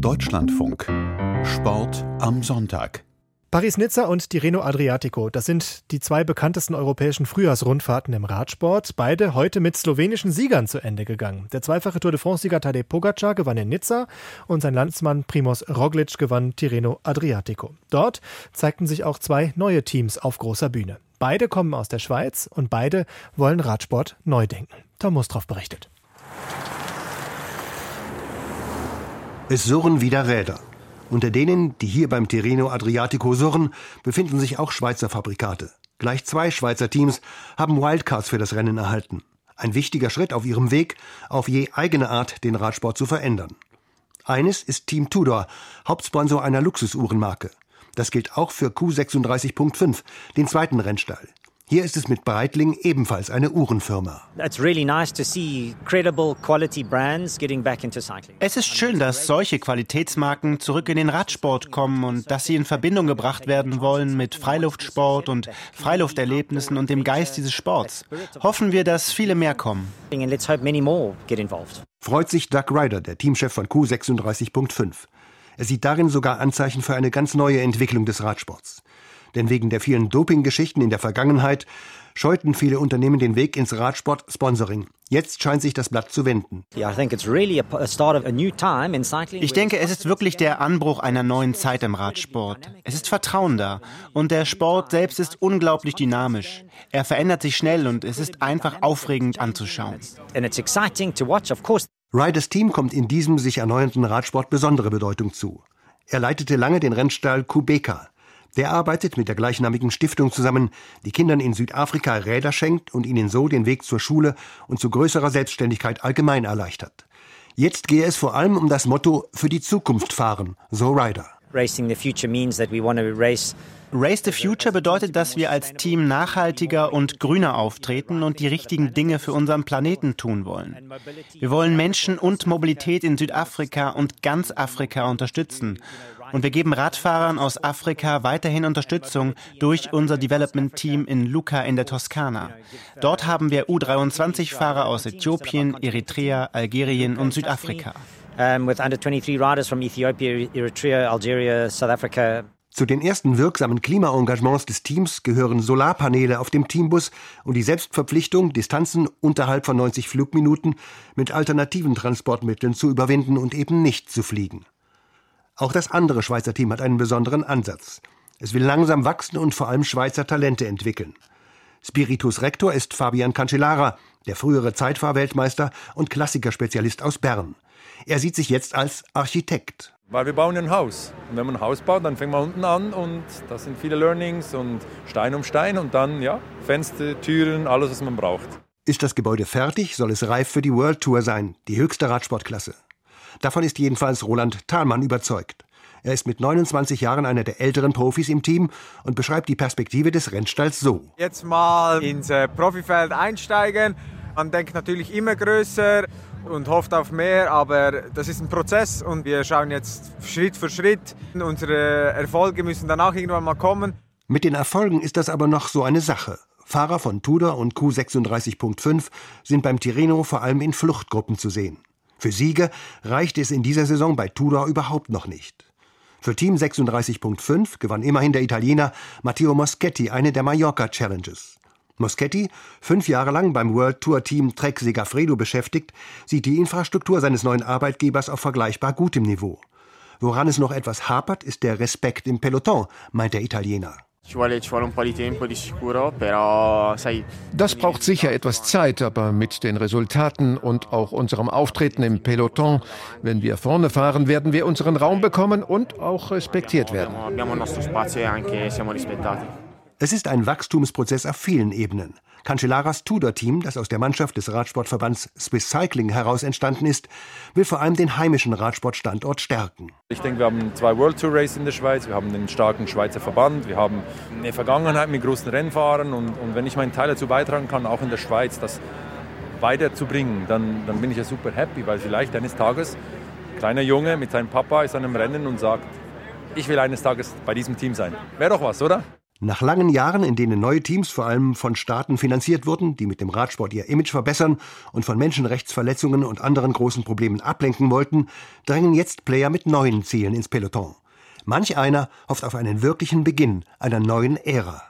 Deutschlandfunk. Sport am Sonntag. Paris-Nizza und Tirreno Adriatico, das sind die zwei bekanntesten europäischen Frühjahrsrundfahrten im Radsport. Beide heute mit slowenischen Siegern zu Ende gegangen. Der zweifache Tour de France-Sieger Tadej Pogacar gewann in Nizza und sein Landsmann Primoz Roglic gewann Tirreno Adriatico. Dort zeigten sich auch zwei neue Teams auf großer Bühne. Beide kommen aus der Schweiz und beide wollen Radsport neu denken. Tom Mustroff berichtet. Es surren wieder Räder. Unter denen, die hier beim Tirreno Adriatico surren, befinden sich auch Schweizer Fabrikate. Gleich zwei Schweizer Teams haben Wildcards für das Rennen erhalten. Ein wichtiger Schritt auf ihrem Weg, auf je eigene Art den Radsport zu verändern. Eines ist Team Tudor, Hauptsponsor einer Luxusuhrenmarke. Das gilt auch für Q36.5, den zweiten Rennstall. Hier ist es mit Breitling ebenfalls eine Uhrenfirma. Es ist schön, dass solche Qualitätsmarken zurück in den Radsport kommen und dass sie in Verbindung gebracht werden wollen mit Freiluftsport und Freilufterlebnissen und dem Geist dieses Sports. Hoffen wir, dass viele mehr kommen. Freut sich Doug Ryder, der Teamchef von Q36.5. Er sieht darin sogar Anzeichen für eine ganz neue Entwicklung des Radsports. Denn wegen der vielen Dopinggeschichten in der Vergangenheit scheuten viele Unternehmen den Weg ins Radsport-Sponsoring. Jetzt scheint sich das Blatt zu wenden. Ich denke, es ist wirklich der Anbruch einer neuen Zeit im Radsport. Es ist Vertrauen da. Und der Sport selbst ist unglaublich dynamisch. Er verändert sich schnell und es ist einfach aufregend anzuschauen. Riders Team kommt in diesem sich erneuernden Radsport besondere Bedeutung zu. Er leitete lange den Rennstall Kubeka. Der arbeitet mit der gleichnamigen Stiftung zusammen, die Kindern in Südafrika Räder schenkt und ihnen so den Weg zur Schule und zu größerer Selbstständigkeit allgemein erleichtert. Jetzt gehe es vor allem um das Motto für die Zukunft fahren, so Ryder. Racing the future means that we want to race Race the Future bedeutet, dass wir als Team nachhaltiger und grüner auftreten und die richtigen Dinge für unseren Planeten tun wollen. Wir wollen Menschen und Mobilität in Südafrika und ganz Afrika unterstützen. Und wir geben Radfahrern aus Afrika weiterhin Unterstützung durch unser Development Team in Lucca in der Toskana. Dort haben wir U23-Fahrer aus Äthiopien, Eritrea, Algerien und Südafrika. With under 23 riders from Ethiopia, Eritrea, Algeria, South Africa. Zu den ersten wirksamen Klimaengagements des Teams gehören Solarpaneele auf dem Teambus und die Selbstverpflichtung, Distanzen unterhalb von 90 Flugminuten mit alternativen Transportmitteln zu überwinden und eben nicht zu fliegen. Auch das andere Schweizer Team hat einen besonderen Ansatz. Es will langsam wachsen und vor allem Schweizer Talente entwickeln. Spiritus Rector ist Fabian Cancellara, der frühere Zeitfahrweltmeister und Klassikerspezialist aus Bern. Er sieht sich jetzt als Architekt. Weil wir bauen ein Haus. Und wenn man ein Haus baut, dann fängt man unten an und da sind viele Learnings und Stein um Stein und dann, ja, Fenster, Türen, alles, was man braucht. Ist das Gebäude fertig, soll es reif für die World Tour sein, die höchste Radsportklasse. Davon ist jedenfalls Roland Thalmann überzeugt. Er ist mit 29 Jahren einer der älteren Profis im Team und beschreibt die Perspektive des Rennstalls so. Jetzt mal ins äh, Profifeld einsteigen. Man denkt natürlich immer größer und hofft auf mehr, aber das ist ein Prozess und wir schauen jetzt Schritt für Schritt. Unsere Erfolge müssen dann auch irgendwann mal kommen. Mit den Erfolgen ist das aber noch so eine Sache. Fahrer von Tudor und Q36.5 sind beim Tirreno vor allem in Fluchtgruppen zu sehen. Für Siege reicht es in dieser Saison bei Tudor überhaupt noch nicht. Für Team 36.5 gewann immerhin der Italiener Matteo Moschetti eine der Mallorca Challenges. Moschetti, fünf Jahre lang beim World Tour Team Trek Segafredo beschäftigt, sieht die Infrastruktur seines neuen Arbeitgebers auf vergleichbar gutem Niveau. Woran es noch etwas hapert, ist der Respekt im Peloton, meint der Italiener. Das braucht sicher etwas Zeit, aber mit den Resultaten und auch unserem Auftreten im Peloton, wenn wir vorne fahren, werden wir unseren Raum bekommen und auch respektiert werden. Es ist ein Wachstumsprozess auf vielen Ebenen. Cancellaras Tudor-Team, das aus der Mannschaft des Radsportverbands Swiss Cycling heraus entstanden ist, will vor allem den heimischen Radsportstandort stärken. Ich denke, wir haben zwei World Tour Races in der Schweiz, wir haben einen starken Schweizer Verband, wir haben eine Vergangenheit mit großen Rennfahrern und, und wenn ich meinen Teil dazu beitragen kann, auch in der Schweiz, das weiterzubringen, dann, dann bin ich ja super happy, weil vielleicht eines Tages ein kleiner Junge mit seinem Papa ist an einem Rennen und sagt, ich will eines Tages bei diesem Team sein. Wäre doch was, oder? Nach langen Jahren, in denen neue Teams vor allem von Staaten finanziert wurden, die mit dem Radsport ihr Image verbessern und von Menschenrechtsverletzungen und anderen großen Problemen ablenken wollten, drängen jetzt Player mit neuen Zielen ins Peloton. Manch einer hofft auf einen wirklichen Beginn einer neuen Ära.